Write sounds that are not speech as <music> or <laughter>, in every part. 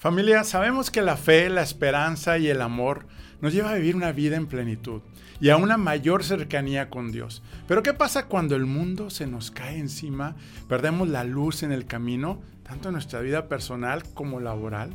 Familia, sabemos que la fe, la esperanza y el amor nos lleva a vivir una vida en plenitud y a una mayor cercanía con Dios. Pero ¿qué pasa cuando el mundo se nos cae encima, perdemos la luz en el camino, tanto en nuestra vida personal como laboral?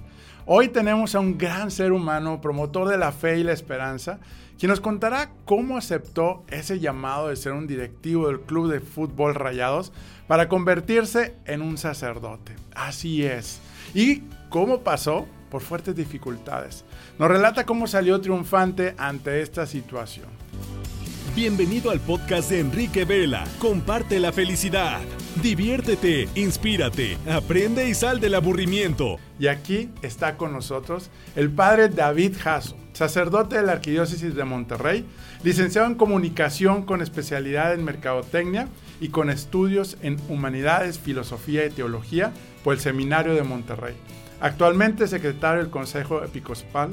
Hoy tenemos a un gran ser humano, promotor de la fe y la esperanza, quien nos contará cómo aceptó ese llamado de ser un directivo del Club de Fútbol Rayados para convertirse en un sacerdote. Así es. Y cómo pasó por fuertes dificultades. Nos relata cómo salió triunfante ante esta situación. Bienvenido al podcast de Enrique Vela. Comparte la felicidad. Diviértete, inspírate, aprende y sal del aburrimiento. Y aquí está con nosotros el padre David Jasso, sacerdote de la Arquidiócesis de Monterrey, licenciado en comunicación con especialidad en mercadotecnia y con estudios en humanidades, filosofía y teología por el Seminario de Monterrey. Actualmente secretario del Consejo Episcopal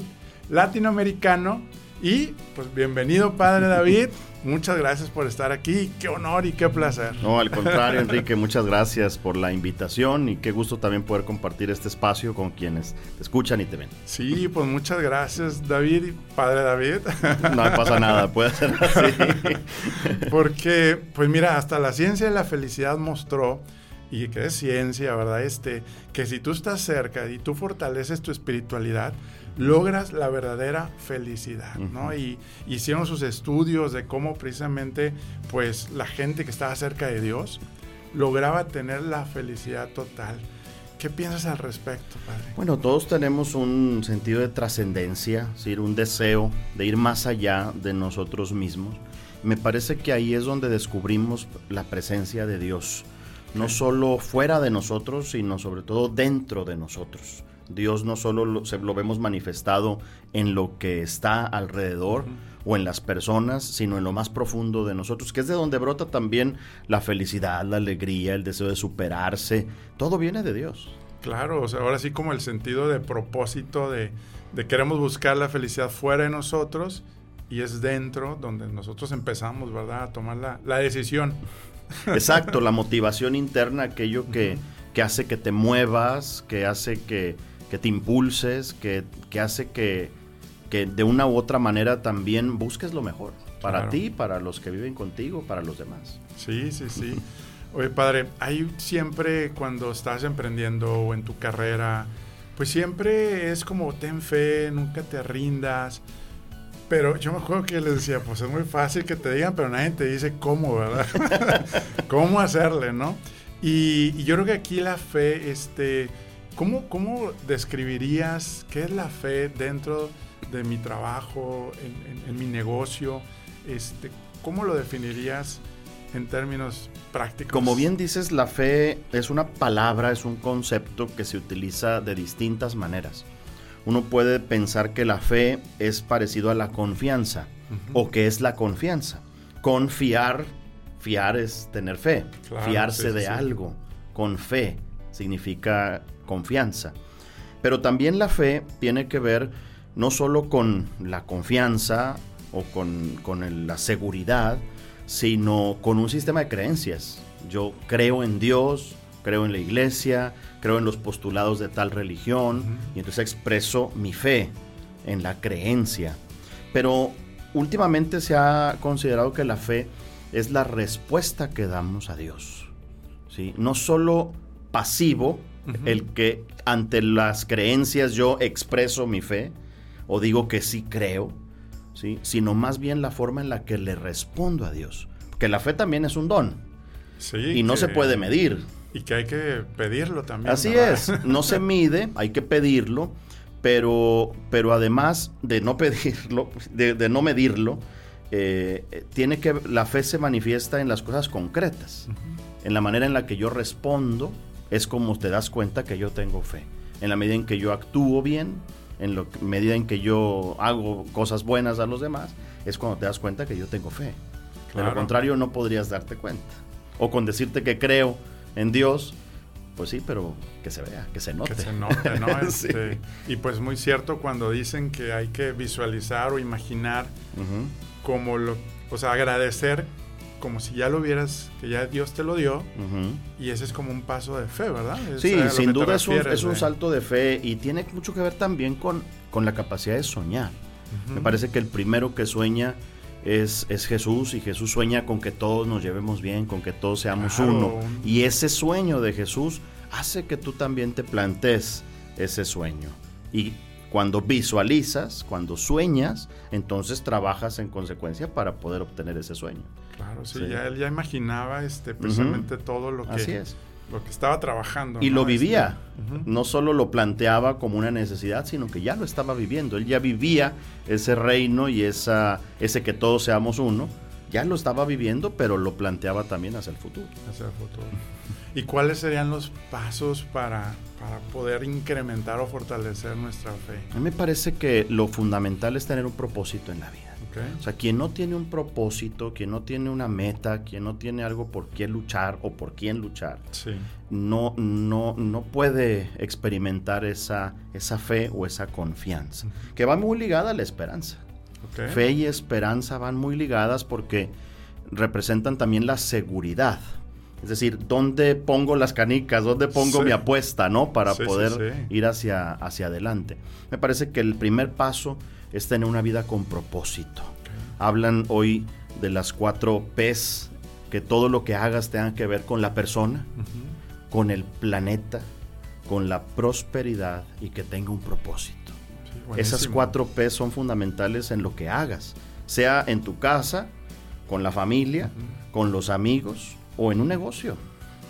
Latinoamericano. Y pues bienvenido, Padre David. <laughs> Muchas gracias por estar aquí. Qué honor y qué placer. No, al contrario, <laughs> Enrique, muchas gracias por la invitación y qué gusto también poder compartir este espacio con quienes te escuchan y te ven. Sí, pues muchas gracias, David, Padre David. <laughs> No pasa nada, puede ser así. Porque, pues mira, hasta la ciencia de la felicidad mostró y que es ciencia, ¿verdad? Este, que si tú estás cerca y tú fortaleces tu espiritualidad, logras la verdadera felicidad, ¿no? Y hicieron sus estudios de cómo precisamente, pues, la gente que estaba cerca de Dios lograba tener la felicidad total. ¿Qué piensas al respecto, padre? Bueno, todos tenemos un sentido de trascendencia, un deseo de ir más allá de nosotros mismos. Me parece que ahí es donde descubrimos la presencia de Dios no solo fuera de nosotros, sino sobre todo dentro de nosotros. Dios no solo lo, lo vemos manifestado en lo que está alrededor o en las personas, sino en lo más profundo de nosotros, que es de donde brota también la felicidad, la alegría, el deseo de superarse. Todo viene de Dios. Claro, o sea, ahora sí como el sentido de propósito de, de queremos buscar la felicidad fuera de nosotros y es dentro donde nosotros empezamos, ¿verdad?, a tomar la, la decisión. <laughs> Exacto, la motivación interna, aquello que, que, hace que te muevas, que hace que, que te impulses, que, que hace que, que, de una u otra manera también busques lo mejor para ti, para los que viven contigo, para los demás. Sí, sí, sí. Oye, padre, hay siempre cuando estás emprendiendo o en tu carrera, pues siempre es como ten fe, nunca te rindas. Pero yo me acuerdo que les decía, pues es muy fácil que te digan, pero nadie te dice cómo, ¿verdad? <laughs> cómo hacerle, ¿no? Y, yo creo que aquí la fe, este, ¿cómo, ¿cómo describirías qué es la fe dentro de mi trabajo, en, mi negocio? Este, ¿Cómo lo definirías en términos prácticos? Como bien dices, la fe es una palabra, es un concepto que se utiliza de distintas maneras uno puede pensar que la fe es parecido a la confianza o que es la confianza. Confiar, fiar es tener fe, fiarse de algo. Con fe significa confianza. Pero también la fe tiene que ver no solo con la confianza o con, con la seguridad, sino con un sistema de creencias. Yo creo en Dios, creo en la iglesia, creo en los postulados de tal religión y entonces expreso mi fe en la creencia. Pero últimamente se ha considerado que la fe es la respuesta que damos a Dios. ¿sí? No solo pasivo, el que ante las creencias yo expreso mi fe o digo que sí creo, ¿sí? sino más bien la forma en la que le respondo a Dios. Porque la fe también es un don. y no se puede medir. Y que hay que pedirlo también. Así es, no se <laughs> mide, hay que pedirlo, pero, pero además de no pedirlo, de, no medirlo, eh, tiene que, la fe se manifiesta en las cosas concretas, en la manera en la que yo respondo, es como te das cuenta que yo tengo fe. En la medida en que yo actúo bien, en la medida en que yo hago cosas buenas a los demás, es cuando te das cuenta que yo tengo fe. De lo contrario, no podrías darte cuenta. O con decirte que creo, en Dios, pues sí, pero que se vea, que se note. Que se note, ¿no? <laughs> Este, y pues muy cierto cuando dicen que hay que visualizar o imaginar como lo, o sea, agradecer como si ya lo vieras, que ya Dios te lo dio, y ese es como un paso de fe, ¿verdad? Es Sí, sin duda es un, es salto de fe y tiene mucho que ver también con, con la capacidad de soñar. Me parece que el primero que sueña es, es Jesús y Jesús sueña con que todos nos llevemos bien, con que todos seamos Claro. uno. Y ese sueño de Jesús hace que tú también te plantees ese sueño. Y cuando visualizas, cuando sueñas, entonces trabajas en consecuencia para poder obtener ese sueño. Claro, sí, Sí. ya él ya imaginaba este, precisamente todo lo que, Así es. Lo que estaba trabajando. Y ¿no? lo vivía. Este. No solo lo planteaba como una necesidad, sino que ya lo estaba viviendo. Él ya vivía ese reino y esa, ese que todos seamos uno. Ya lo estaba viviendo, pero lo planteaba también hacia el futuro. hacia el futuro. ¿Y cuáles serían los pasos para, para poder incrementar o fortalecer nuestra fe? A mí me parece que lo fundamental es tener un propósito en la vida. ¿Ok? O sea, quien no tiene un propósito, quien no tiene una meta, quien no tiene algo por quién luchar o por quién luchar, Sí. no, no, no puede experimentar esa, esa fe o esa confianza, que va muy ligada a la esperanza. ¿Ok? Fe y esperanza van muy ligadas porque representan también la seguridad. Es decir, ¿dónde pongo las canicas? ¿Dónde pongo Sí. mi apuesta, no? Para Sí, poder ir hacia, hacia adelante. Me parece que el primer paso es tener una vida con propósito. Hablan hoy de las cuatro P's, que todo lo que hagas tenga que ver con la persona, Ujú. con el planeta, con la prosperidad y que tenga un propósito. Sí, Esas cuatro P son fundamentales en lo que hagas, sea en tu casa, con la familia, con los amigos o en un negocio,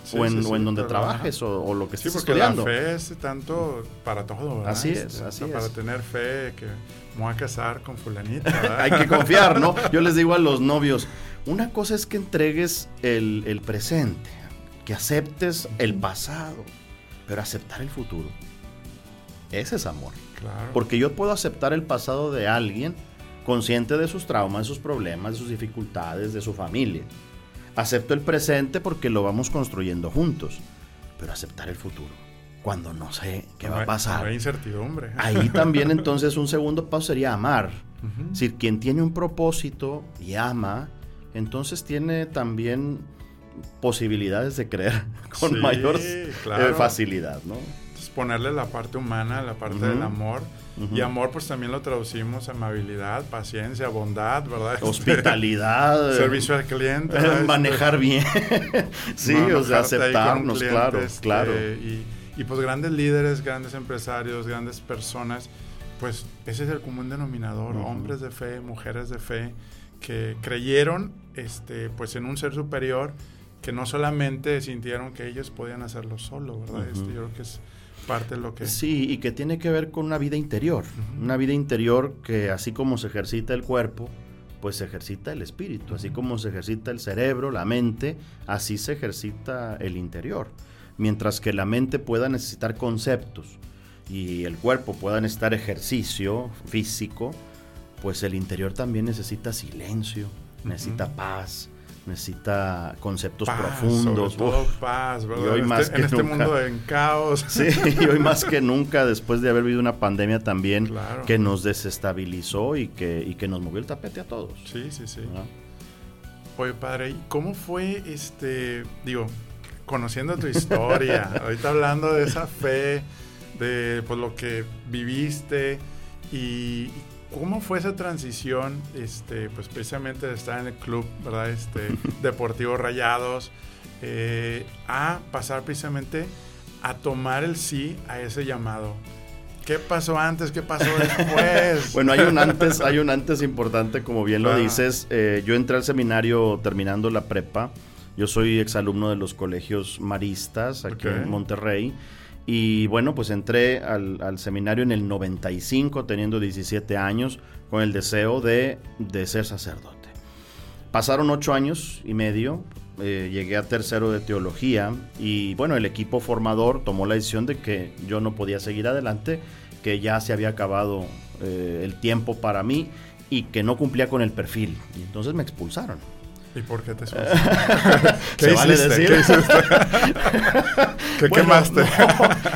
Sí, o, en, sí, o en sí, donde trabajes o, o lo que Sí, estés porque estudiando. la fe es tanto para todo, ¿verdad? Así es, Este, o así sea, es. Para tener fe que me voy a casar con fulanita. <laughs> Hay que confiar, ¿no? Yo les digo a los novios, una cosa es que entregues el, el presente, que aceptes el pasado, pero aceptar el futuro. Ese es amor. Claro. Porque yo puedo aceptar el pasado de alguien consciente de sus traumas, de sus problemas, de sus dificultades, de su familia. Acepto el presente porque lo vamos construyendo juntos, pero aceptar el futuro, cuando no sé qué va a No pasar. hay incertidumbre. <laughs> Ahí también entonces un segundo paso sería amar. Es decir, quien tiene un propósito y ama, entonces tiene también posibilidades de creer <laughs> con Sí, mayor eh, facilidad, ¿no? Entonces, ponerle la parte humana, la parte del amor. Y amor, pues también lo traducimos amabilidad, paciencia, bondad, ¿verdad? Este, Hospitalidad. eh, <laughs> servicio al cliente. ¿verdad? Este, manejar bien. sí, no o sea, aceptarnos, cliente, claro, este, claro. Y, y, pues grandes líderes, grandes empresarios, grandes personas, pues ese es el común denominador, hombres de fe, mujeres de fe, que creyeron este, pues en un ser superior, que no solamente sintieron que ellos podían hacerlo solo, ¿verdad? Este, yo creo que es parte de lo que... Sí, y que tiene que ver con una vida interior. Una vida interior que así como se ejercita el cuerpo, pues se ejercita el espíritu. Así como se ejercita el cerebro, la mente, así se ejercita el interior. Mientras que la mente pueda necesitar conceptos y el cuerpo pueda necesitar ejercicio físico, pues el interior también necesita silencio, necesita paz, necesita conceptos paz, profundos. sobre todo paz, ¿verdad? Y hoy En más este, que en este nunca. mundo en caos. <laughs> Sí, y hoy más que nunca, después de haber vivido una pandemia también Claro. que nos desestabilizó y que, y que nos movió el tapete a todos. Sí, sí, sí. ¿no? Oye, padre, ¿y cómo fue este, digo, conociendo tu historia, <laughs> ahorita hablando de esa fe, de pues lo que viviste y cómo fue esa transición, este, pues precisamente de estar en el club, ¿verdad? Este, <laughs> Deportivo Rayados, eh, a pasar precisamente a tomar el sí a ese llamado. ¿Qué pasó antes? ¿Qué pasó después? <laughs> Bueno, hay un antes, hay un antes importante, como bien lo dices. Eh, yo entré al seminario terminando la prepa. Yo soy exalumno de los colegios maristas aquí en Monterrey. Y bueno, pues entré al, al seminario en el 95, teniendo 17 años, con el deseo de, de ser sacerdote. Pasaron ocho años y medio, eh, llegué a tercero de teología y bueno, el equipo formador tomó la decisión de que yo no podía seguir adelante, que ya se había acabado eh, el tiempo para mí y que no cumplía con el perfil. Y entonces me expulsaron. ¿Y por qué te <laughs> suicidaste? ¿Qué ¿Se Vale decir? ¿Qué, <laughs> quemaste?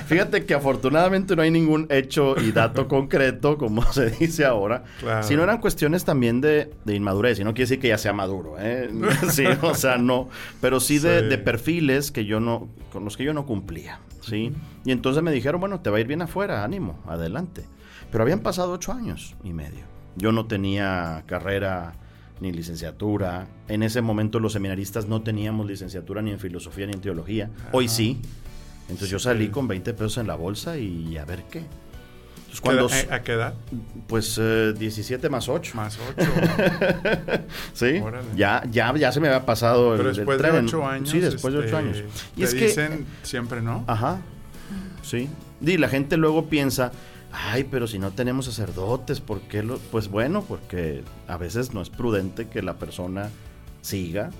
fíjate que afortunadamente no hay ningún hecho y dato <laughs> concreto, como se dice ahora, claro. sino eran cuestiones también de, inmadurez. Y no quiere decir que ya sea maduro, ¿eh? sí, o sea, no. Pero sí, De, perfiles que yo no, con los que yo no cumplía, ¿sí? Y entonces me dijeron, bueno, te va a ir bien afuera, ánimo, adelante. Pero habían pasado ocho años y medio. Yo no tenía carrera ni licenciatura. En ese momento los seminaristas no teníamos licenciatura ni en filosofía ni en teología. Hoy sí. Entonces yo salí con 20 pesos en la bolsa y a ver qué. cuando, ¿A, qué edad? Pues 17 eh, más 8. Más 8. <laughs> sí. Ya, ya, ya se me había pasado Pero después de 8 años. Sí, después de 8 este, años. Y es dicen siempre no. Ajá. Sí. Y la gente luego piensa, ay, pero si no tenemos sacerdotes, ¿por qué lo? Pues bueno, porque a veces no es prudente que la persona siga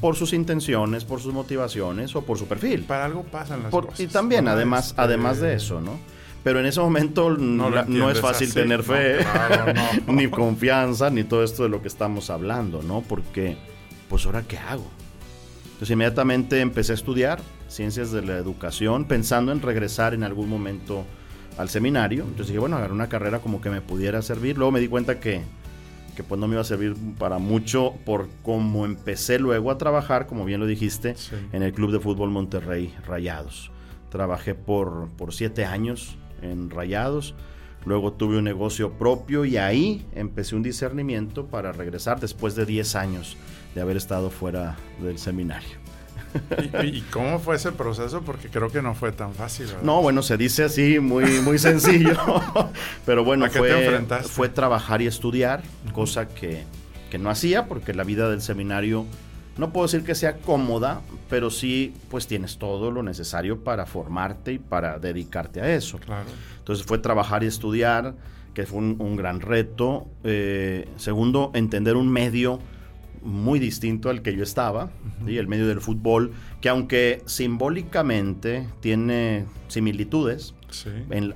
por sus intenciones, por sus motivaciones o por su perfil. Para algo pasan las cosas. Y también, además, este, además de eso, ¿no? Pero en ese momento no, es fácil tener fe, <laughs> ni confianza, ni todo esto de lo que estamos hablando, ¿no? Porque, pues ahora, ¿qué hago? Entonces inmediatamente empecé a estudiar ciencias de la educación, pensando en regresar en algún momento al seminario. Entonces dije, bueno, agarré una carrera como que me pudiera servir. Luego me di cuenta que, que pues no me iba a servir para mucho por cómo empecé luego a trabajar, como bien lo dijiste, en el Club de Fútbol Monterrey Rayados. Trabajé por, por siete años en Rayados. Luego tuve un negocio propio y ahí empecé un discernimiento para regresar después de 10 años de haber estado fuera del seminario. <laughs> ¿Y, cómo fue ese proceso? Porque creo que no fue tan fácil. No, bueno, se dice así, muy, muy sencillo. <laughs> Pero bueno, fue, fue trabajar y estudiar, cosa que, que no hacía porque la vida del seminario no puedo decir que sea cómoda, pero sí, pues tienes todo lo necesario para formarte y para dedicarte a eso. Claro. Entonces fue trabajar y estudiar, que fue un, gran reto. Eh, segundo, entender un medio muy distinto al que yo estaba, y el medio del fútbol, que aunque simbólicamente tiene similitudes,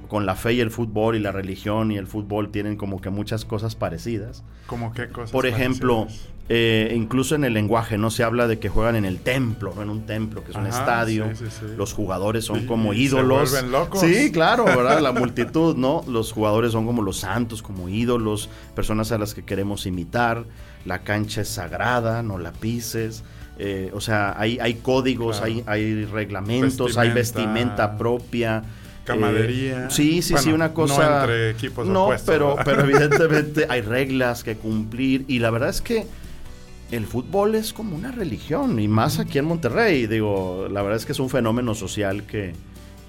con la fe y el fútbol y la religión y el fútbol tienen como que muchas cosas parecidas. ¿Cómo qué cosas? Por ejemplo, eh, incluso en el lenguaje no se habla de que juegan en el templo, en un templo que es un estadio. Los jugadores son como ídolos. Se locos. Sí, claro, ¿verdad? La multitud, ¿no? Los jugadores son como los santos, como ídolos, personas a las que queremos imitar la cancha es sagrada, no la pises. Eh, o sea, hay, hay códigos, hay, hay reglamentos, hay vestimenta propia. Camadería. Eh, sí, sí, sí, una cosa. No entre equipos No, pero, pero <laughs> evidentemente hay reglas que cumplir. Y la verdad es que el fútbol es como una religión. Y más aquí en Monterrey. Digo, la verdad es que es un fenómeno social que.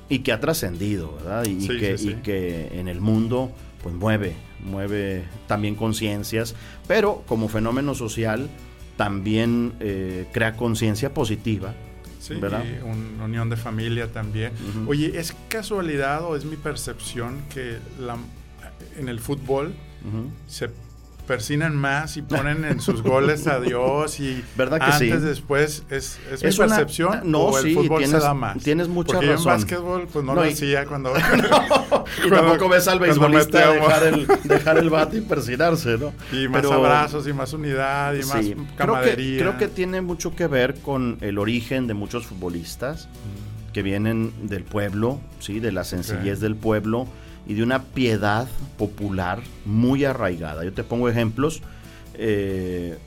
Y que ha trascendido, ¿verdad? Y, que, y que en el mundo, pues mueve mueve también conciencias, pero como fenómeno social también eh, crea conciencia positiva. Sí, ¿verdad? Y una unión de familia también. Oye, ¿es casualidad o es mi percepción que la, en el fútbol se persinan más y ponen en sus goles a Dios y <laughs> ¿verdad que antes después es, es, mi percepción no o el fútbol se da más. tienes mucha Porque razón yo en básquetbol pues no, lo decía cuando <laughs> y tampoco ves al beisbolista dejar el, dejar el bate y persinarse no y más abrazos y más unidad y más camaradería creo que, tiene mucho que ver con el origen de muchos futbolistas mm. que vienen del pueblo sí de la sencillez del pueblo y de una piedad popular muy arraigada. Yo te pongo ejemplos. Eh,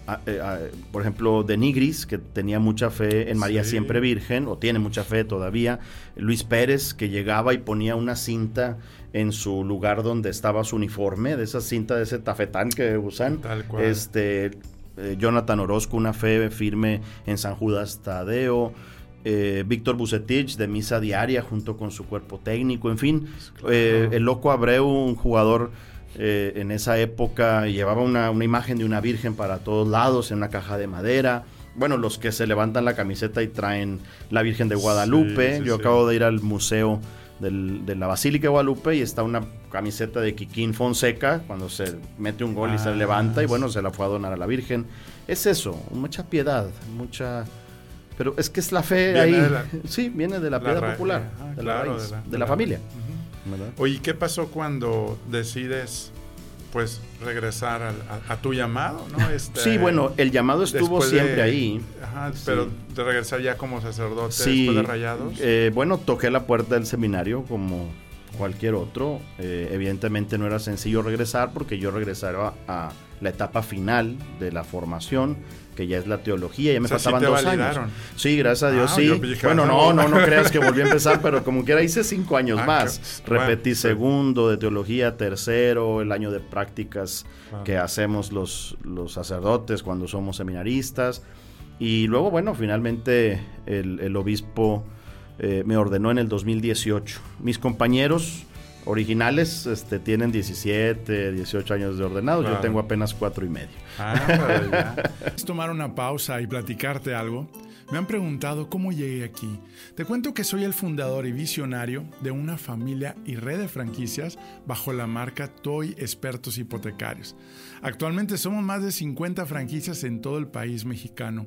por ejemplo, de Nigris, que tenía mucha fe en María Siempre Virgen, o tiene mucha fe todavía. Luis Pérez, que llegaba y ponía una cinta en su lugar donde estaba su uniforme, de esa cinta, de ese tafetán que usan. Este, eh, Jonathan Orozco, una fe firme en San Judas Tadeo. Eh, Víctor Bucetich de misa diaria junto con su cuerpo técnico, en fin, eh, el loco Abreu, un jugador eh, en esa época, llevaba una, imagen de una virgen para todos lados en una caja de madera. Bueno, los que se levantan la camiseta y traen la Virgen de Guadalupe. Yo acabo de ir al museo de la Basílica de Guadalupe y está una camiseta de Kikín Fonseca cuando se mete un gol y se ah, levanta y bueno, se la fue a donar a la Virgen. Es eso, mucha piedad, mucha pero es que es la fe ahí. sí, viene de la, piedra popular, de, la de, la, familia. Oye, ¿qué pasó cuando decides pues regresar a, a tu llamado, ¿no? Este, Sí, bueno, el llamado estuvo de- siempre ahí. Ajá, Sí. pero de regresar ya como sacerdote Sí, después de Rayados. eh, bueno, toqué la puerta del seminario como cualquier otro. Eh, evidentemente no era sencillo regresar porque yo regresaba a la etapa final de la formación, que ya es la teología, ya me O sea, faltaban dos validaron. años. Sí, gracias a Dios, Ah, sí. dije, bueno, ah, no, no. no, creas que volví a empezar, <laughs> pero como quiera hice cinco años Ah, más. que- Repetí segundo de teología, tercero, el año de prácticas Ah. que hacemos los, los sacerdotes cuando somos seminaristas. Y luego, bueno, finalmente el, el obispo eh, me ordenó en el 2018. Mis compañeros originales este, tienen 17, 18 años de ordenados. Yo Claro. tengo apenas cuatro y medio. Ah, pero ya. <laughs> ¿Quieres tomar una pausa y platicarte algo? Me han preguntado cómo llegué aquí. Te cuento que soy el fundador y visionario de una familia y red de franquicias bajo la marca Toy Expertos Hipotecarios. Actualmente somos más de 50 franquicias en todo el país mexicano.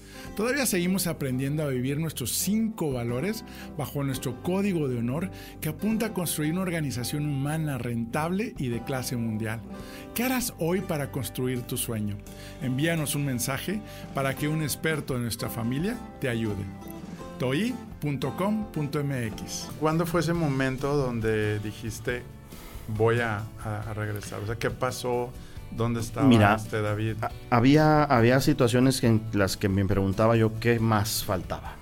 Todavía seguimos aprendiendo a vivir nuestros cinco valores bajo nuestro código de honor que apunta a construir una organización humana rentable y de clase mundial. ¿Qué harás hoy para construir tu sueño? Envíanos un mensaje para que un experto de nuestra familia te ayude. toi.com.mx ¿Cuándo fue ese momento donde dijiste voy a, regresar? O sea, ¿qué pasó? ¿Dónde estaba Mira, este David? Había, había situaciones en las que me preguntaba yo qué más faltaba.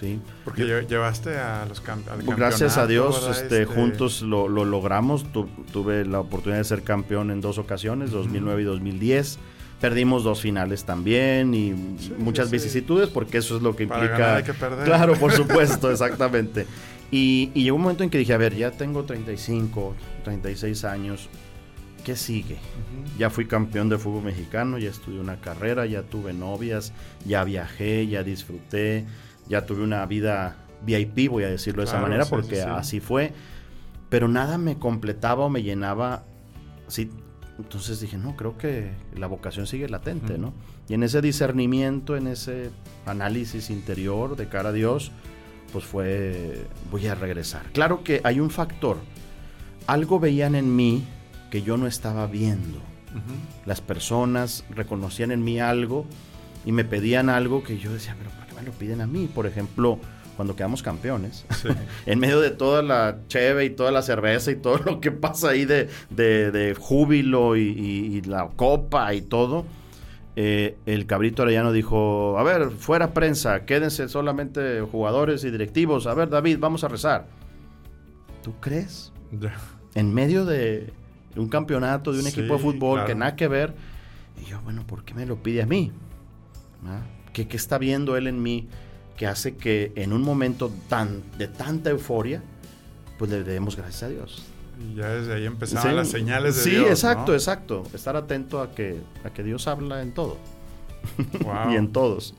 ¿Sí? Porque lle- llevaste a los cam- al Pues Gracias a Dios, ¿verdad? este, juntos lo, lo logramos. Tu- tuve la oportunidad de ser campeón en dos ocasiones, 2009 y 2010. Perdimos dos finales también y muchas sí. vicisitudes porque eso es lo que Para implica. ganar hay que perder. Claro, por <laughs> supuesto, exactamente. Y, y llegó un momento en que dije, a ver, ya tengo 35, 36 años. ¿Qué sigue? Ya fui campeón de fútbol mexicano, ya estudié una carrera, ya tuve novias, ya viajé, ya disfruté, ya tuve una vida VIP, voy a decirlo de esa Claro, manera, sí, porque sí, sí. así fue. Pero nada me completaba o me llenaba. Sí, entonces dije, no, creo que la vocación sigue latente, Ujú. ¿no? Y en ese discernimiento, en ese análisis interior de cara a Dios, pues fue, voy a regresar. Claro que hay un factor. Algo veían en mí que yo no estaba viendo. Ujú. Las personas reconocían en mí algo y me pedían algo que yo decía, pero ¿por qué me lo piden a mí? Por ejemplo, cuando quedamos campeones, Sí. <laughs> en medio de toda la cheve y toda la cerveza y todo <laughs> lo que pasa ahí de, de- de júbilo y, y- y la copa y todo, eh, el cabrito arellano dijo, a ver, fuera prensa, quédense solamente jugadores y directivos, a ver David, vamos a rezar. ¿Tú crees? En medio de un campeonato, de un Sí, equipo de fútbol claro. que nada que ver. Y yo, bueno, ¿por qué me lo pide a mí? ¿Ah? ¿Qué, qué está viendo él en mí que hace que en un momento tan, de tanta euforia, pues le demos gracias a Dios? Y ya desde ahí empezaban Sí, las señales de sí, Dios. exacto, ¿no? exacto. Estar atento a que, a que Dios habla en todo Wow. <laughs> y en todos.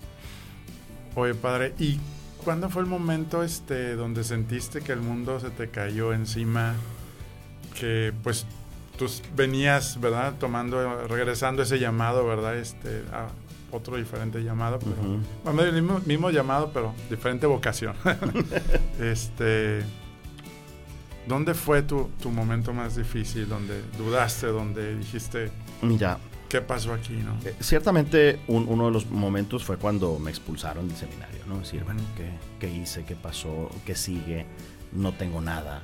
Oye, padre, ¿y cuándo fue el momento este donde sentiste que el mundo se te cayó encima? Que pues tú venías, ¿verdad? Tomando, regresando ese llamado, ¿verdad? Este, a otro diferente llamado, pero Ujú. bueno, el mismo, mismo llamado, pero diferente vocación. <laughs> este, ¿dónde fue tu, tu momento más difícil? Donde dudaste, donde dijiste, Mira, ¿qué pasó aquí, no? Eh, Ciertamente un- uno de los momentos fue cuando me expulsaron del seminario, ¿no? Decir, bueno, ¿qué, qué hice? ¿Qué pasó? ¿Qué sigue? No tengo nada.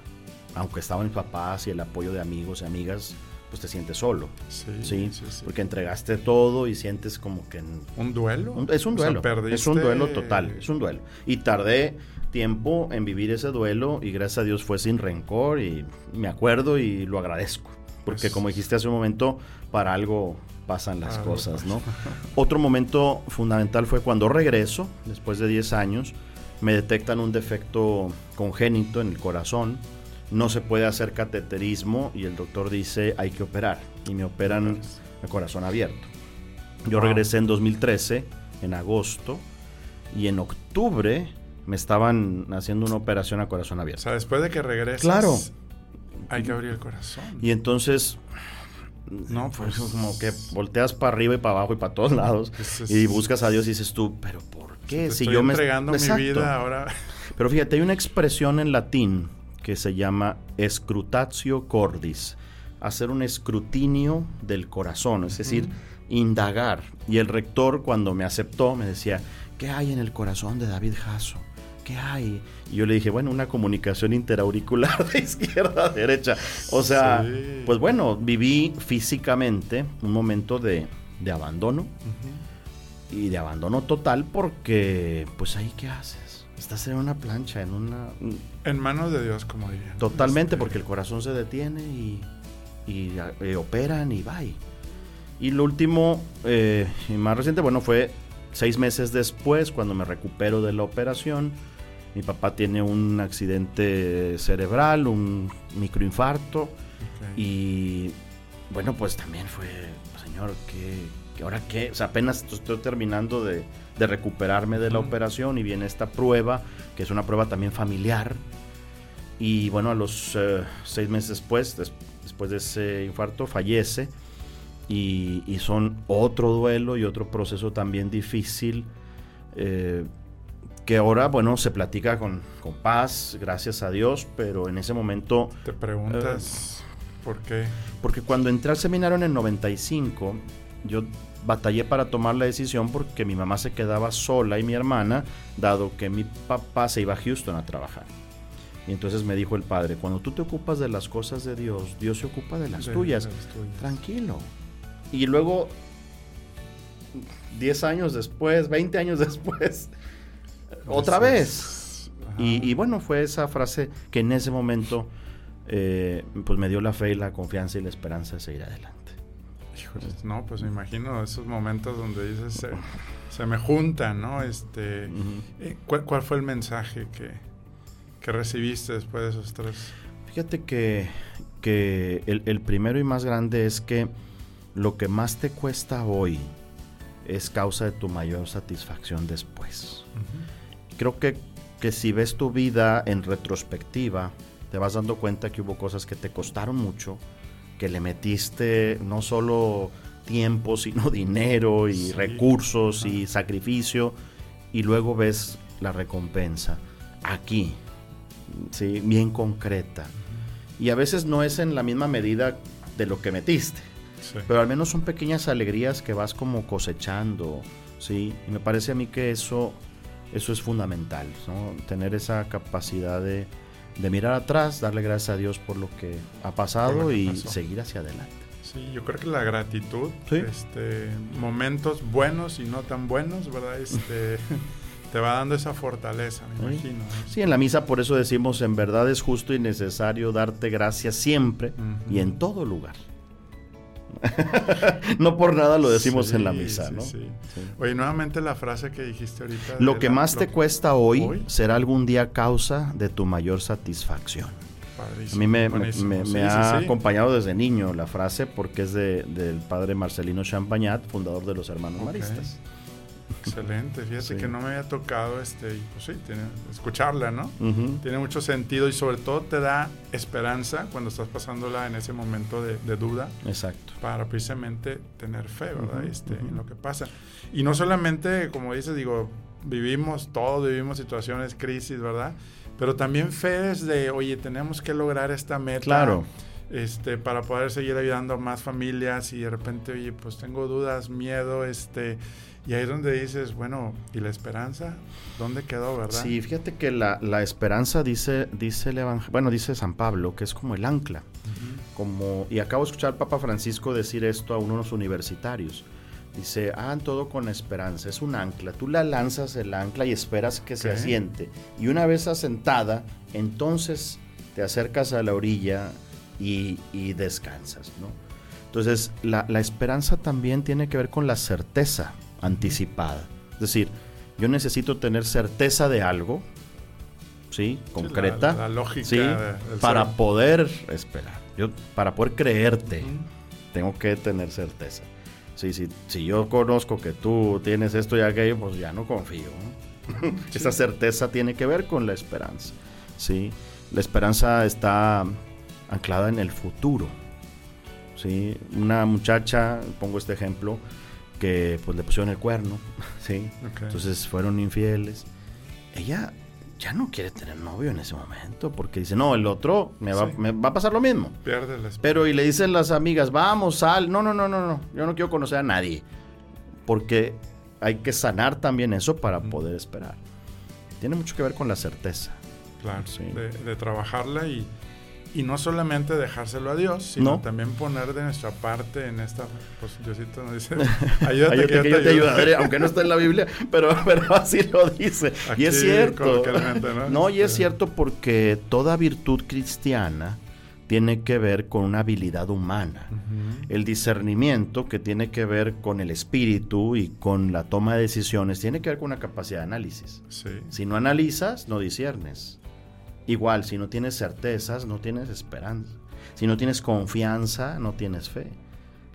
Aunque estaban mis papás y el apoyo de amigos y amigas, pues te sientes solo, Sí, ¿sí? sí, sí. Porque entregaste todo y sientes como que... ¿Un duelo? un- es un O sea, duelo, es un perdiste- duelo total, es un duelo. Y tardé tiempo en vivir ese duelo y gracias a Dios fue sin rencor y me acuerdo y lo agradezco. Porque Pues- como dijiste hace un momento, para algo pasan las cosas, ¿no? <laughs> Otro momento fundamental fue cuando regreso, después de 10 años, me detectan un defecto congénito en el corazón, no se puede hacer cateterismo y el doctor dice hay que operar y me operan el corazón abierto. Yo regresé en 2013, en agosto, y en octubre me estaban haciendo una operación a corazón O abierto. sea, después de que regresas. Claro. Hay que abrir el corazón. Y entonces, no, pues como que volteas para arriba y para abajo y para todos lados y buscas a Dios y dices tú, pero ¿por qué? si yo me entregando mi vida ahora. Pero fíjate, hay una expresión en latín que se llama escrutatio cordis, hacer un escrutinio del corazón, es decir, indagar. Y el rector cuando me aceptó me decía, ¿qué hay en el corazón de David Jasso? ¿Qué hay? Y yo le dije, bueno, una comunicación interauricular de <laughs> izquierda a derecha. O sea, pues bueno, viví físicamente un momento de, abandono. Y de abandono total porque, pues ahí, ¿qué haces? Estás en una plancha, en una... En manos de Dios, como diría. Totalmente, este, porque el corazón se detiene y, eh, operan y va. Y lo último eh, y más reciente, bueno, fue seis meses después, cuando me recupero de la operación. Mi papá tiene un accidente cerebral, un microinfarto. Y bueno, pues también fue, señor, ¿qué, ahora qué? O sea, apenas estoy terminando de, recuperarme de la operación y viene esta prueba, que es una prueba también familiar. Y bueno, a los eh, seis meses después, después de ese infarto, fallece y, son otro duelo y otro proceso también difícil eh, que ahora, bueno, se platica con, paz, gracias a Dios, pero en ese momento... Te preguntas eh, por qué. Porque cuando entré al seminario en el 95, yo batallé para tomar la decisión porque mi mamá se quedaba sola y mi hermana, dado que mi papá se iba a Houston a trabajar. Y entonces me dijo el padre, cuando tú te ocupas de las cosas de Dios, Dios se ocupa de las, tuyas. Tranquilo, y luego, 10 años después, 20 años <laughs> después, otra vez. Y, bueno, fue esa frase que en ese momento eh, pues me dio la fe y la confianza y la esperanza de seguir adelante. No, pues me imagino esos momentos donde dices, se, me juntan, ¿no? Este, eh, ¿cuál, fue el mensaje que, que, recibiste después de esos tres? Fíjate que, que el, el primero y más grande es que lo que más te cuesta hoy es causa de tu mayor satisfacción después. Creo que, que si ves tu vida en retrospectiva, te vas dando cuenta que hubo cosas que te costaron mucho, que le metiste no solo tiempo, sino <laughs> dinero y recursos y sacrificio, y luego ves la recompensa aquí, ¿sí? bien concreta. Y a veces no es en la misma medida de lo que metiste. Pero al menos son pequeñas alegrías que vas como cosechando, ¿sí? Y me parece a mí que eso, eso es fundamental, ¿no? Tener esa capacidad de, mirar atrás, darle gracias a Dios por lo que ha pasado y seguir hacia adelante. Sí, yo creo que la gratitud, este, momentos buenos y no tan buenos, ¿verdad? Este, <laughs> te va dando esa fortaleza, me imagino. Sí, en la misa por eso decimos, en verdad es justo y necesario darte gracias siempre y en todo lugar. No por nada lo decimos en la misa, ¿no? Oye, nuevamente la frase que dijiste ahorita. Lo que más te cuesta hoy, será algún día causa de tu mayor satisfacción. A mí me, ha acompañado desde niño la frase porque es de, del padre Marcelino Champagnat, fundador de los Hermanos Maristas. Excelente, fíjate que no me había tocado este, pues sí, tiene, escucharla, ¿no? Tiene mucho sentido y sobre todo te da esperanza cuando estás pasándola en ese momento de, duda. Exacto. Para precisamente tener fe, ¿verdad? este, En lo que pasa. Y no solamente, como dices, digo, vivimos todos, vivimos situaciones, crisis, ¿verdad? Pero también fe es de, oye, tenemos que lograr esta meta. Claro. Este, para poder seguir ayudando a más familias y de repente, oye, pues tengo dudas, miedo, este, y ahí es donde dices, bueno, ¿y la esperanza? ¿Dónde quedó, verdad? Sí, fíjate que la, la esperanza dice, dice el bueno, dice San Pablo, que es como el ancla. como, y acabo de escuchar al Papa Francisco decir esto a unos universitarios. Dice, hagan todo con esperanza, es un ancla. Tú la lanzas el ancla y esperas que se asiente. Y una vez asentada, entonces te acercas a la orilla y, y descansas, ¿no? Entonces, la, la esperanza también tiene que ver con la certeza anticipada. Es decir, yo necesito tener certeza de algo, ¿sí? Concreta. la, lógica. para poder esperar. Yo, para poder creerte, tengo que tener certeza. Sí, sí, si yo conozco que tú tienes esto y aquello, pues ya no confío. <laughs> Esa certeza tiene que ver con la esperanza. ¿sí? La esperanza está anclada en el futuro. ¿sí? Una muchacha, pongo este ejemplo, que pues le pusieron el cuerno, <laughs> ¿sí? Entonces fueron infieles. Ella ya no quiere tener novio en ese momento porque dice, no, el otro me va, me va a pasar lo mismo. Pierde la Pero y le dicen las amigas, vamos, sal. No, no, no, no, no, yo no quiero conocer a nadie. Porque hay que sanar también eso para poder esperar. Tiene mucho que ver con la certeza. Claro, sí. de trabajarla y, y no solamente dejárselo a Dios, sino también poner de nuestra parte en esta, pues Diosito nos dice, <laughs> ayúdate, que, yo te, ayudaré, aunque no esté en la Biblia, pero, <laughs> pero así lo dice. y es cierto. ¿no? no, y es cierto porque toda virtud cristiana tiene que ver con una habilidad humana. El discernimiento que tiene que ver con el espíritu y con la toma de decisiones tiene que ver con una capacidad de análisis. Si no analizas, no disiernes. Igual, si no tienes certezas, no tienes esperanza. Si no tienes confianza, no tienes fe.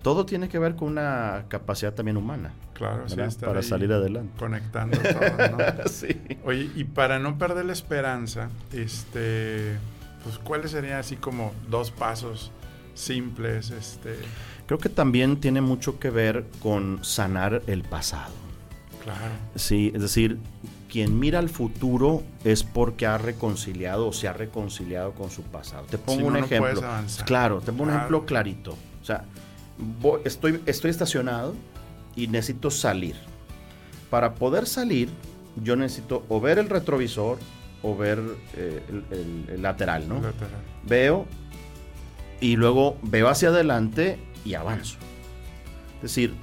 Todo tiene que ver con una capacidad también humana. Claro, sí, para salir adelante. Conectando todo, ¿no? <laughs> sí. Oye, y para no perder la esperanza, este, pues, ¿cuáles serían así como dos pasos simples? Este? Creo que también tiene mucho que ver con sanar el pasado. Claro. Sí, es decir, quien mira al futuro es porque ha reconciliado o se ha reconciliado con su pasado. Te pongo un ejemplo. claro, te pongo un ejemplo clarito. O sea, estoy, estoy estacionado y necesito salir. Para poder salir, yo necesito o ver el retrovisor o ver eh, el, lateral, ¿no? Veo y luego veo hacia adelante y avanzo. Es decir,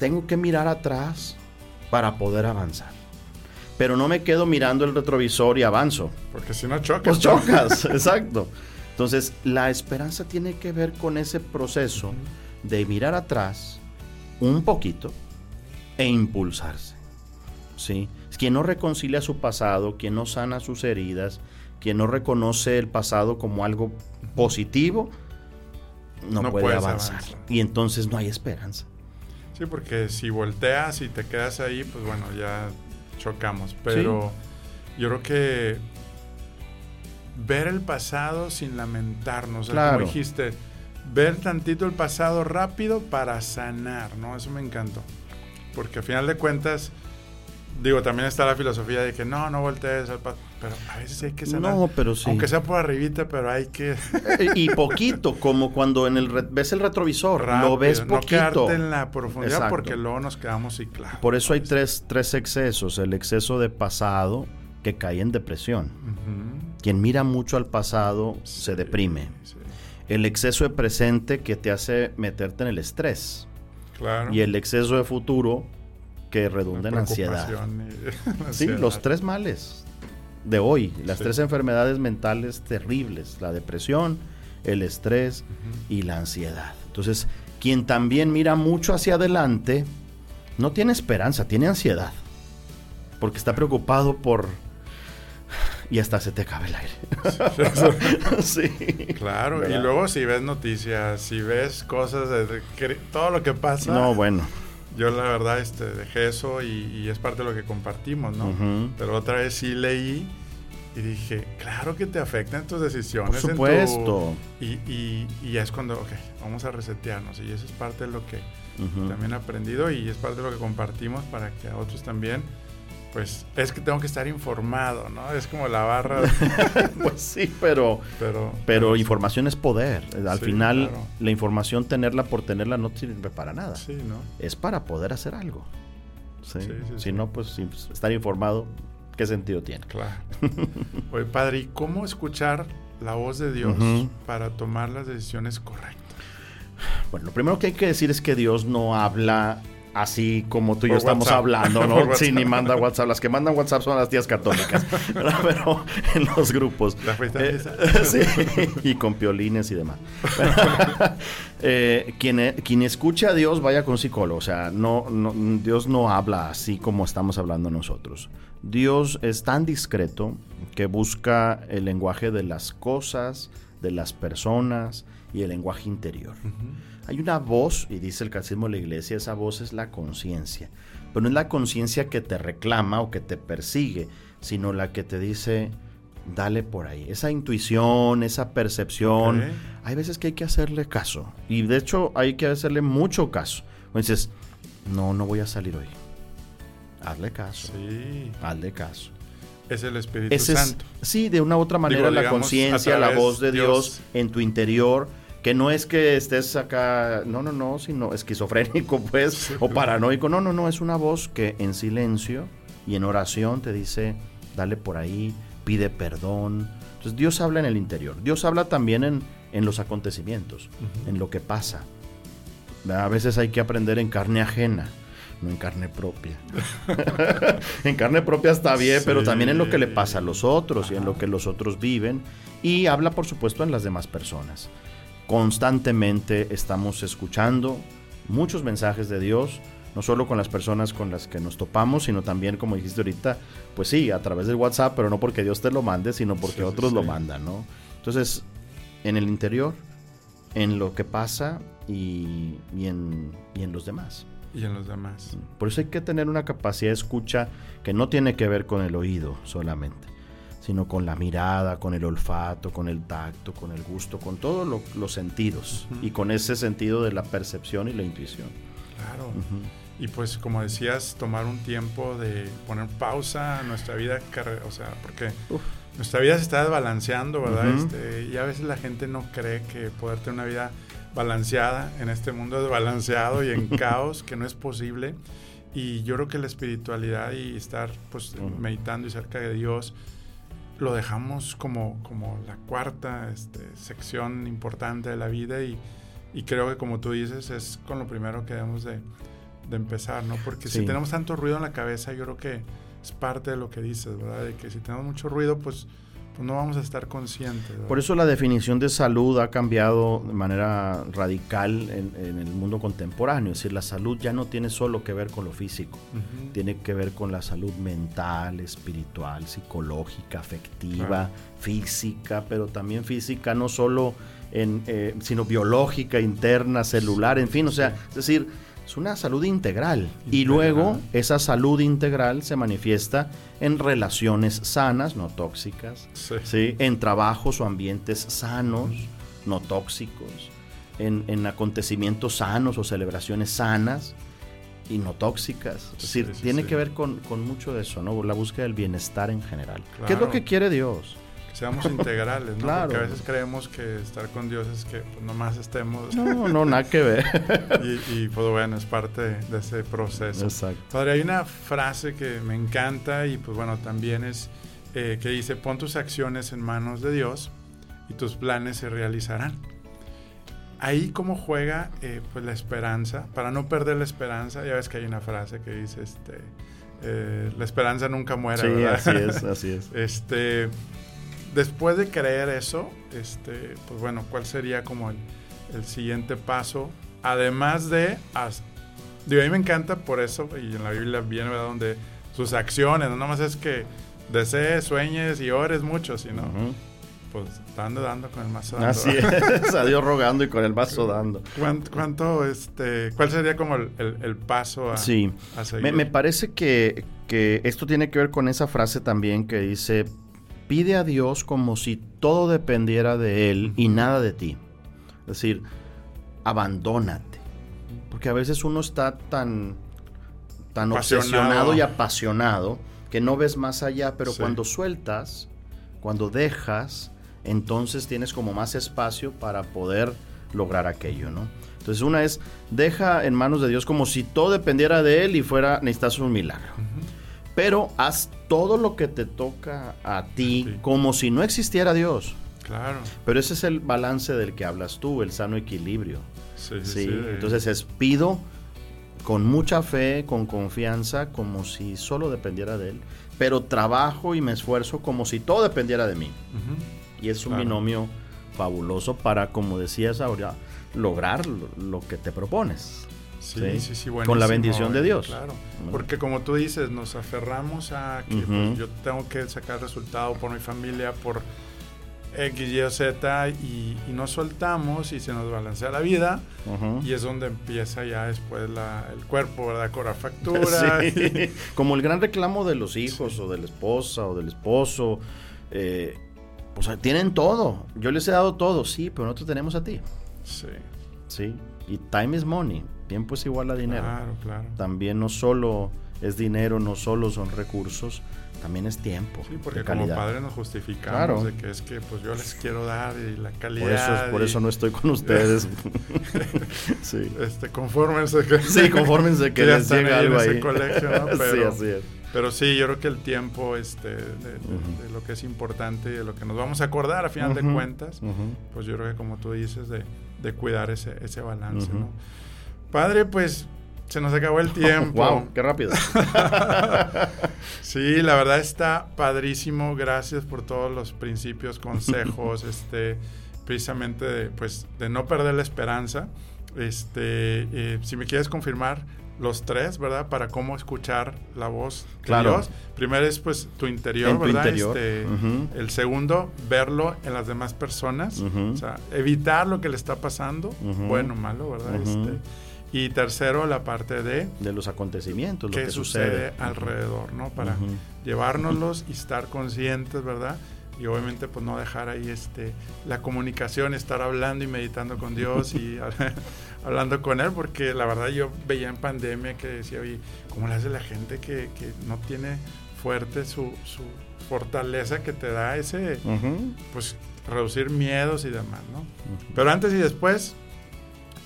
tengo que mirar atrás para poder avanzar pero no me quedo mirando el retrovisor y avanzo. Porque si no chocas. Pues chocas, <laughs> exacto. Entonces, la esperanza tiene que ver con ese proceso de mirar atrás un poquito e impulsarse. ¿sí? Quien no reconcilia su pasado, quien no sana sus heridas, quien no reconoce el pasado como algo positivo, no, puede avanzar. Y entonces no hay esperanza. Sí, porque si volteas y te quedas ahí, pues bueno, ya chocamos, pero yo creo que ver el pasado sin lamentarnos, como dijiste, ver tantito el pasado rápido para sanar, ¿no? Eso me encantó. Porque al final de cuentas, digo, también está la filosofía de que no, no voltees al pasado. Pero a veces hay que sanar. No, pero sí. Aunque sea por arribita, pero hay que... Eh, y <laughs> poquito, como cuando en el ves el retrovisor, lo ves poquito. No en la profundidad porque luego nos quedamos ciclados. Por eso hay tres, tres excesos. El exceso de pasado que cae en depresión. Quien mira mucho al pasado se deprime. El exceso de presente que te hace meterte en el estrés. Claro. Y el exceso de futuro que redunda en <laughs> ansiedad. sí, los tres males de hoy, las tres enfermedades mentales terribles, la depresión, el estrés y la ansiedad. Entonces, quien también mira mucho hacia adelante, no tiene esperanza, tiene ansiedad, porque está preocupado por... Y hasta se te acaba el aire. <laughs> sí. Claro, y luego si ves noticias, si ves cosas, de, todo lo que pasa. No, bueno. Yo la verdad este, dejé eso y, es parte de lo que compartimos, ¿no? Pero otra vez sí leí y dije, claro que te afectan tus decisiones. Por supuesto. Y, y, y, es cuando, ok, vamos a resetearnos. Y eso es parte de lo que también he aprendido y es parte de lo que compartimos para que a otros también, pues es que tengo que estar informado, ¿no? Es como la barra. <laughs> pues sí, pero, pero, pero información es poder. Al final, la información, tenerla por tenerla no sirve para nada. Sí, ¿no? Es para poder hacer algo. Sí. si no, pues estar informado ¿qué sentido tiene? Claro. Oye, padre, ¿y cómo escuchar la voz de Dios para tomar las decisiones correctas? Bueno, lo primero que hay que decir es que Dios no habla así como tú y yo estamos hablando, <laughs> ¿no? sí, ni manda WhatsApp. Las que mandan WhatsApp son las tías católicas, <laughs> pero en los grupos. La eh, <laughs> sí, y con piolines y demás. eh, quien, e, quien escuche a Dios vaya con psicólogo, o sea, no, no, Dios no habla así como estamos hablando nosotros. Dios es tan discreto que busca el lenguaje de las cosas, de las personas y el lenguaje interior. Hay una voz, y dice el catecismo de la iglesia, esa voz es la conciencia. Pero no es la conciencia que te reclama o que te persigue, sino la que te dice, dale por ahí. Esa intuición, esa percepción, hay veces que hay que hacerle caso. Y de hecho hay que hacerle mucho caso. O dices, no, no voy a salir hoy. Hazle caso. Sí, Hazle caso. es el Espíritu Ese es, Santo. sí, de una u otra manera Digo, la conciencia, la voz de Dios, Dios. en tu interior, que no es que estés acá, no, no, no, sino esquizofrénico, <laughs> pues, o paranoico, no, no, no, es una voz que en silencio y en oración te dice, dale por ahí, pide perdón. Entonces Dios habla en el interior, Dios habla también en, en los acontecimientos, en lo que pasa. A veces hay que aprender en carne ajena, no en carne propia. <laughs> en carne propia está bien, pero también en lo que le pasa a los otros y en lo que los otros viven. Y habla, por supuesto, en las demás personas. Constantemente estamos escuchando muchos mensajes de Dios, no solo con las personas con las que nos topamos, sino también, como dijiste ahorita, pues sí, a través del WhatsApp, pero no porque Dios te lo mande, sino porque Sí, otros lo mandan, ¿no? Entonces, en el interior, en lo que pasa y, y en, y en los demás. Y en los demás. Por eso hay que tener una capacidad de escucha que no tiene que ver con el oído solamente, sino con la mirada, con el olfato, con el tacto, con el gusto, con todos lo- los sentidos y con ese sentido de la percepción y la intuición. Claro. Y pues como decías, tomar un tiempo de poner pausa a nuestra vida, o sea, porque Uf. nuestra vida se está desbalanceando, ¿verdad? Este, y a veces la gente no cree que poder tener una vida balanceada en este mundo desbalanceado y en <laughs> caos, que no es posible. Y yo creo que la espiritualidad y estar pues meditando y cerca de Dios lo dejamos como, como la cuarta este, sección importante de la vida y, y creo que como tú dices es con lo primero que debemos de, de empezar, ¿no? Porque si tenemos tanto ruido en la cabeza, yo creo que es parte de lo que dices, ¿verdad? De que si tenemos mucho ruido, pues, pues no vamos a estar conscientes. ¿verdad? Por eso la definición de salud ha cambiado de manera radical en, en el mundo contemporáneo. Es decir, la salud ya no tiene solo que ver con lo físico. Tiene que ver con la salud mental, espiritual, psicológica, afectiva, Claro. física, pero también física no solo en, eh, sino biológica, interna, celular, en fin, o sea, es decir, es una salud integral. Y luego esa salud integral se manifiesta en relaciones sanas, no tóxicas, Sí. ¿sí? en trabajos o ambientes sanos, no tóxicos, en, en acontecimientos sanos o celebraciones sanas y no tóxicas. Es decir, Sí, sí, tiene que ver con, con mucho de eso, ¿no? La búsqueda del bienestar en general. ¿Qué es lo que quiere Dios? Seamos integrales, ¿no? Claro. Porque a veces creemos que estar con Dios es que pues, nomás estemos No, no, nada que ver. <laughs> y, y, pues bueno, es parte de ese proceso. Exacto. Padre, hay una frase que me encanta y pues bueno, también es eh, que dice, pon tus acciones en manos de Dios y tus planes se realizarán. Ahí cómo juega eh, pues la esperanza, para no perder la esperanza, ya ves que hay una frase que dice, este, eh, la esperanza nunca muere, Sí, ¿verdad? así es, <laughs> así es. Este, después de creer eso, este, pues bueno, ¿cuál sería como el, el siguiente paso? Además de, as- digo, a mí me encanta por eso, y en la Biblia viene, ¿verdad? Donde sus acciones, no nomás es que desees, sueñes y ores mucho, sino, pues dando, dando con el mazo dando. Así es, <laughs> a Dios rogando y con el vaso dando. ¿Cuánto, cuánto, este, cuál sería como el, el- el paso a, Sí, a seguir? me, me parece que, que esto tiene que ver con esa frase también que dice, pide a Dios como si todo dependiera de Él y nada de ti. Es decir, abandónate. Porque a veces uno está tan, tan Apasionado. obsesionado y apasionado que no ves más allá, pero Sí. cuando sueltas, cuando dejas, entonces tienes como más espacio para poder lograr aquello, ¿no? Entonces una es, deja en manos de Dios como si todo dependiera de Él y fuera, necesitas un milagro. Ujú. Pero haz todo lo que te toca a ti Sí. como si no existiera Dios. Claro. Pero ese es el balance del que hablas tú, el sano equilibrio. Sí, sí, entonces es pido con mucha fe, con confianza, como si solo dependiera de Él, pero trabajo y me esfuerzo como si todo dependiera de mí. Y es un Claro. binomio fabuloso para, como decías ahora, lograr lo, lo que te propones. Sí, Sí. sí, sí, Con la bendición de Dios. Claro, porque como tú dices, nos aferramos a que Ujú. pues, yo tengo que sacar resultado por mi familia, por X, Y o Z, y, y nos soltamos y se nos balancea la vida, Ujú. y es donde empieza ya después la- el cuerpo, ¿verdad? Cobra factura. <laughs> Sí, <laughs> Como el gran reclamo de los hijos o de la esposa o del esposo. eh, pues tienen todo. Yo les he dado todo, sí, pero nosotros tenemos a ti. Sí. Sí. Y time is money. Tiempo es igual a dinero. Claro, claro. También no solo es dinero, no solo son recursos, también es tiempo. Sí, porque como padres nos justificamos Claro. de que es que pues yo les quiero dar y la calidad. Por eso, por y, eso no estoy con ustedes. <laughs> sí. Este, confórmense que, Sí, confórmense <laughs> que les llega algo ahí. colegio, ¿no? <laughs> sí, Pero- así es. Pero sí, yo creo que el tiempo este, de, de- Ujú. de lo que es importante y de lo que nos vamos a acordar a final de cuentas, pues yo creo que como tú dices, de, de cuidar ese, ese balance. ¿no? Padre, pues se nos acabó el <laughs> tiempo. wow, qué rápido. <laughs> Sí, la verdad está padrísimo. Gracias por todos los principios, consejos, <laughs> este, precisamente de, pues, de no perder la esperanza. Este, eh, si me quieres confirmar los tres, ¿verdad? Para cómo escuchar la voz de Claro. Dios. Primero es pues tu interior, tu ¿verdad? interior. Este. El segundo, verlo en las demás personas. O sea, evitar lo que le está pasando, Ujú. bueno o malo, ¿verdad? Este, y tercero, la parte de De los acontecimientos, lo qué que sucede, sucede. alrededor, ¿no? Para Ujú. llevárnoslos y estar conscientes, ¿verdad? Y obviamente pues no dejar ahí este la comunicación, estar hablando y meditando con Dios y <laughs> hablando con Él, porque la verdad yo veía en pandemia que decía, oye, ¿cómo le hace la gente que, que no tiene fuerte su, su fortaleza que te da ese, Ujú. pues reducir miedos y demás, ¿no? Pero antes y después,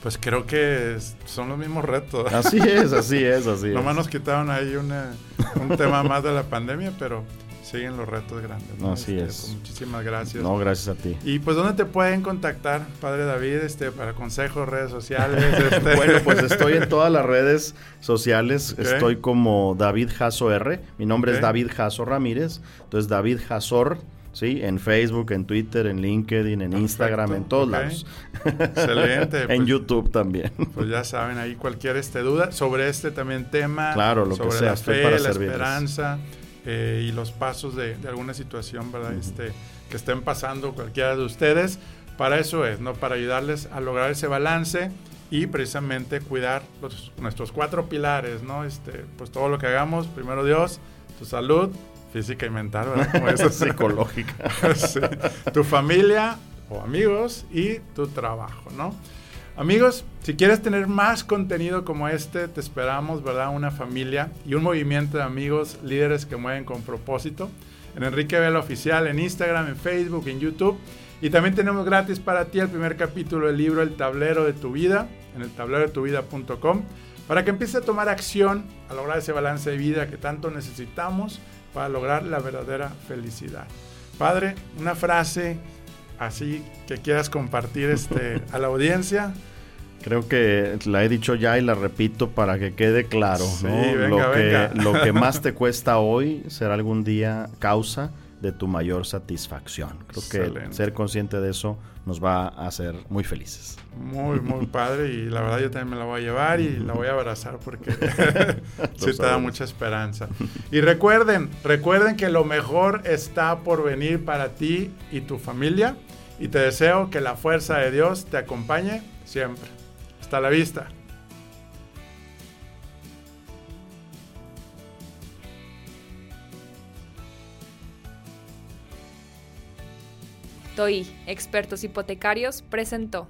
pues creo que son los mismos retos. Así es, así es, así Nomás es. nos quitaron ahí una, un tema más de la pandemia, pero siguen los retos grandes. ¿no? Así Este, es. pues, muchísimas gracias. No, gracias a ti. Y pues, ¿dónde te pueden contactar, Padre David, este, para consejos, redes sociales? <laughs> este? Bueno, pues estoy en todas las redes sociales. Estoy como David Jaso R. Mi nombre es David Jaso Ramírez. Entonces, David Jasor, ¿sí? En Facebook, en Twitter, en LinkedIn, en Instagram, en todos lados. Excelente. <laughs> en pues, YouTube también. Pues ya saben, ahí cualquier este, duda sobre este también tema. Claro, lo que sobre sea, la estoy fe, para la servirles. esperanza eh, y los pasos de, de alguna situación, ¿verdad? este, que estén pasando cualquiera de ustedes. Para eso es, ¿no? Para ayudarles a lograr ese balance y precisamente cuidar los- nuestros cuatro pilares, ¿no? Este, pues todo lo que hagamos, primero Dios, tu salud física y mental, ¿verdad? Como eso. Psicológica. <laughs> Sí. Tu familia o amigos y tu trabajo, ¿no? Amigos, si quieres tener más contenido como este, te esperamos, ¿verdad? Una familia y un movimiento de amigos, líderes que mueven con propósito. En Enrique Vela Oficial, en Instagram, en Facebook, en YouTube. Y también tenemos gratis para ti el primer capítulo del libro El Tablero de tu Vida, en el tablero de tu vida.com, para que empieces a tomar acción a lograr ese balance de vida que tanto necesitamos para lograr la verdadera felicidad. Padre, una frase así que quieras compartir este, <laughs> a la audiencia. Creo que la he dicho ya y la repito para que quede claro. Sí, ¿no? venga, lo, que, lo que más <laughs> te cuesta hoy será algún día causa de tu mayor satisfacción. Creo que Excelente. ser consciente de eso nos va a hacer muy felices. Muy, muy <laughs> padre y la verdad yo también me la voy a llevar y la voy a abrazar porque <laughs> <laughs> sí te da mucha esperanza. Y recuerden, recuerden que lo mejor está por venir para ti y tu familia y te deseo que la fuerza de Dios te acompañe siempre. Hasta la vista. TOI, Expertos Hipotecarios, presentó.